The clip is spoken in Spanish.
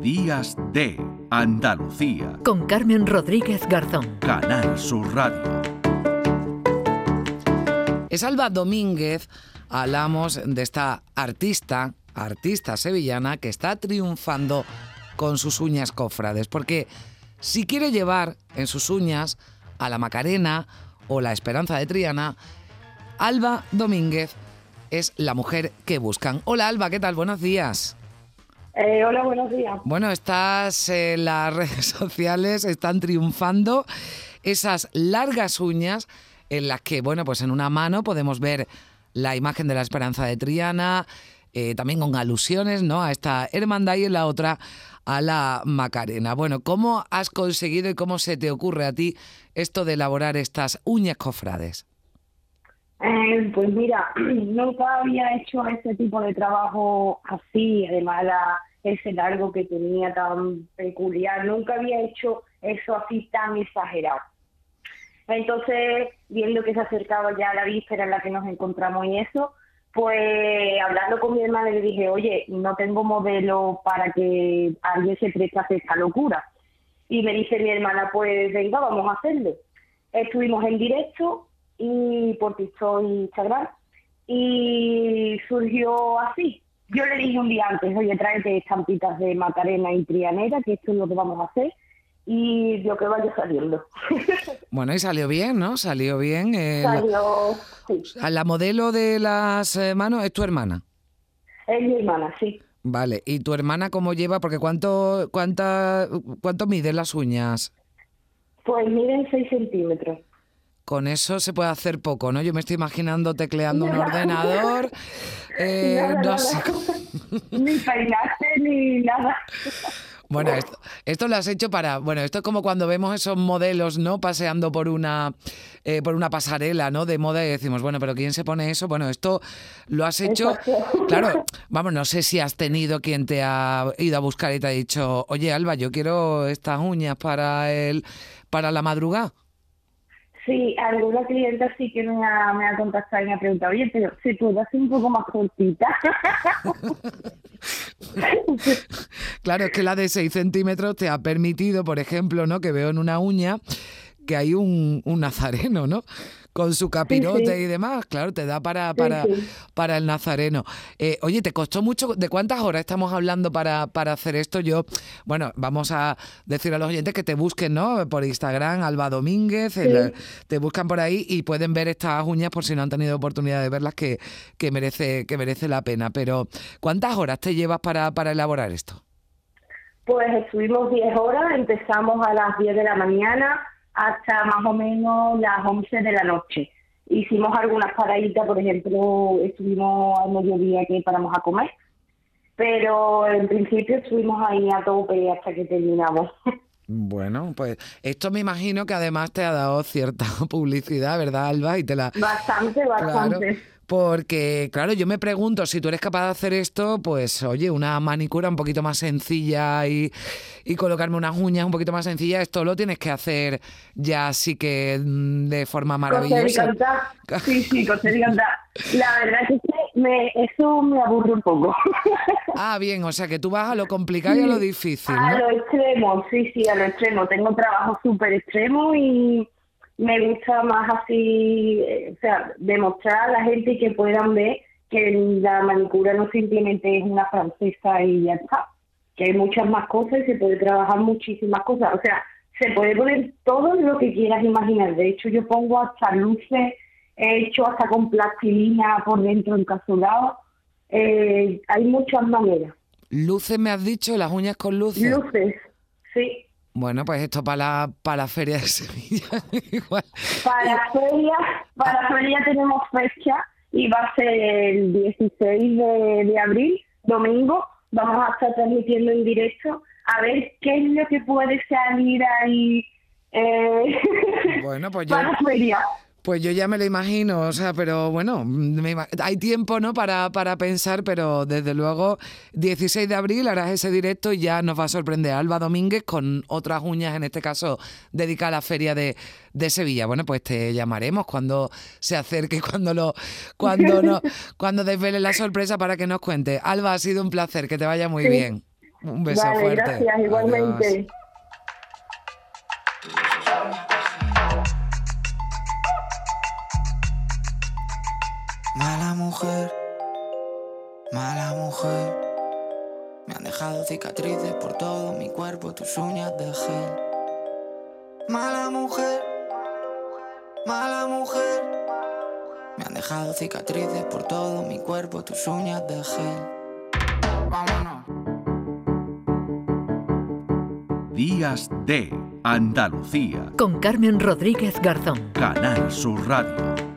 Días de Andalucía. Con Carmen Rodríguez Garzón. Canal Sur Radio. Es Alba Domínguez, hablamos de esta artista, artista sevillana, que está triunfando con sus uñas cofrades, porque si quiere llevar en sus uñas a la Macarena o la Esperanza de Triana, Alba Domínguez es la mujer que buscan. Hola Alba, ¿qué tal? Buenos días. Eh, hola, buenos días. Bueno, estás en las redes sociales, están triunfando esas largas uñas en las que, bueno, pues en una mano podemos ver la imagen de la Esperanza de Triana, eh, también con alusiones, ¿no? A esta hermandad y en la otra a la Macarena. Bueno, ¿cómo has conseguido y cómo se te ocurre a ti esto de elaborar estas uñas cofrades? Eh, pues mira, nunca había hecho ese tipo de trabajo así, además la, ese largo que tenía tan peculiar, nunca había hecho eso así tan exagerado. Entonces, viendo que se acercaba ya la víspera en la que nos encontramos y eso, pues hablando con mi hermana le dije, oye, no tengo modelo para que alguien se preste a hacer esta locura. Y me dice mi hermana, pues venga, vamos a hacerlo. Estuvimos en directo y por TikTok y Instagram y surgió así. Yo le dije un día antes, oye, tráete estampitas de Macarena y Trianera, que esto es lo que vamos a hacer y lo que vaya saliendo. Bueno, y salió bien, ¿no? Salió bien. eh, la- Salió, sí. La modelo de las eh, manos es tu hermana. Es mi hermana, sí. Vale, ¿y tu hermana cómo lleva? Porque ¿cuánto, cuánta, cuánto miden las uñas? Pues miden 6 centímetros. Con eso se puede hacer poco, ¿no? Yo me estoy imaginando tecleando un ordenador. eh, no sé. ni peinaste ni nada. Bueno, esto, esto lo has hecho para. Bueno, esto es como cuando vemos esos modelos, ¿no? Paseando por una, eh, por una pasarela, ¿no? De moda y decimos, bueno, pero ¿quién se pone eso? Bueno, esto lo has hecho. Exacto. Claro, vamos, no sé si has tenido quien te ha ido a buscar y te ha dicho, oye, Alba, yo quiero estas uñas para el, para la madrugada. Sí, alguna clienta sí que me ha, me ha contactado y me ha preguntado, oye, pero si tú hacer un poco más cortita. Claro, es que la de 6 centímetros te ha permitido, por ejemplo, ¿no? Que veo en una uña que hay un, un nazareno, ¿no? Con su capirote sí. y demás, claro, te da para, para, sí. para el nazareno. Eh, oye, ¿te costó mucho? ¿De cuántas horas estamos hablando para, para hacer esto? Yo, bueno, vamos a decir a los oyentes que te busquen, ¿no? Por Instagram, Alba Domínguez, el- te buscan por ahí y pueden ver estas uñas por si no han tenido oportunidad de verlas, que, que, merece, que merece la pena. Pero, ¿cuántas horas te llevas para, para elaborar esto? Pues estuvimos 10 horas, empezamos a las 10 de la mañana hasta más o menos las 11 de la noche. Hicimos algunas paraditas, por ejemplo, estuvimos al mediodía que paramos a comer, pero en principio estuvimos ahí a tope hasta que terminamos. Bueno, pues esto me imagino que además te ha dado cierta publicidad, ¿verdad, Alba? Y te la... Bastante, Claro, bastante. Porque, claro, yo me pregunto si tú eres capaz de hacer esto, pues oye, una manicura un poquito más sencilla y, y colocarme unas uñas un poquito más sencillas, esto lo tienes que hacer ya sí que mm, de forma maravillosa. Sí, sí. La verdad es que me, eso me aburre un poco. Ah, bien, o sea que tú vas a lo complicado y a lo difícil, A ¿no? lo extremo, sí, sí, a lo extremo. Tengo trabajo súper extremo y me gusta más así, eh, o sea, demostrar a la gente y que puedan ver que la manicura no simplemente es una francesa y ya está, que hay muchas más cosas y se puede trabajar muchísimas cosas. O sea, se puede poner todo lo que quieras imaginar. De hecho, yo pongo hasta luces, he hecho hasta con plastilina por dentro encapsulado. Eh, hay muchas maneras. Luces, me has dicho, las uñas con luces. Luces. Bueno, pues esto para la, para la feria de Sevilla. Igual. Para feria, para feria tenemos fecha y va a ser el 16 de, de abril, domingo. Vamos a estar transmitiendo en directo a ver qué es lo que puede salir ahí eh, Bueno, pues yo, para feria. Pues yo ya me lo imagino, o sea, pero bueno, me ima- hay tiempo, ¿no? Para, para pensar, pero desde luego, 16 de abril harás ese directo y ya nos va a sorprender Alba Domínguez con otras uñas, en este caso, dedicadas a la feria de, de Sevilla. Bueno, pues te llamaremos cuando se acerque, cuando lo, cuando no, cuando desvele la sorpresa para que nos cuente. Alba, ha sido un placer, que te vaya muy Sí. bien. Un beso Vale, fuerte. gracias, Adiós. Mala mujer, mala mujer. Me han dejado cicatrices por todo mi cuerpo, tus uñas de gel. Mala mujer, mala mujer. Me han dejado cicatrices por todo mi cuerpo, tus uñas de gel. Vámonos. Días de Andalucía. Con Carmen Rodríguez Garzón. Canal Sur Radio.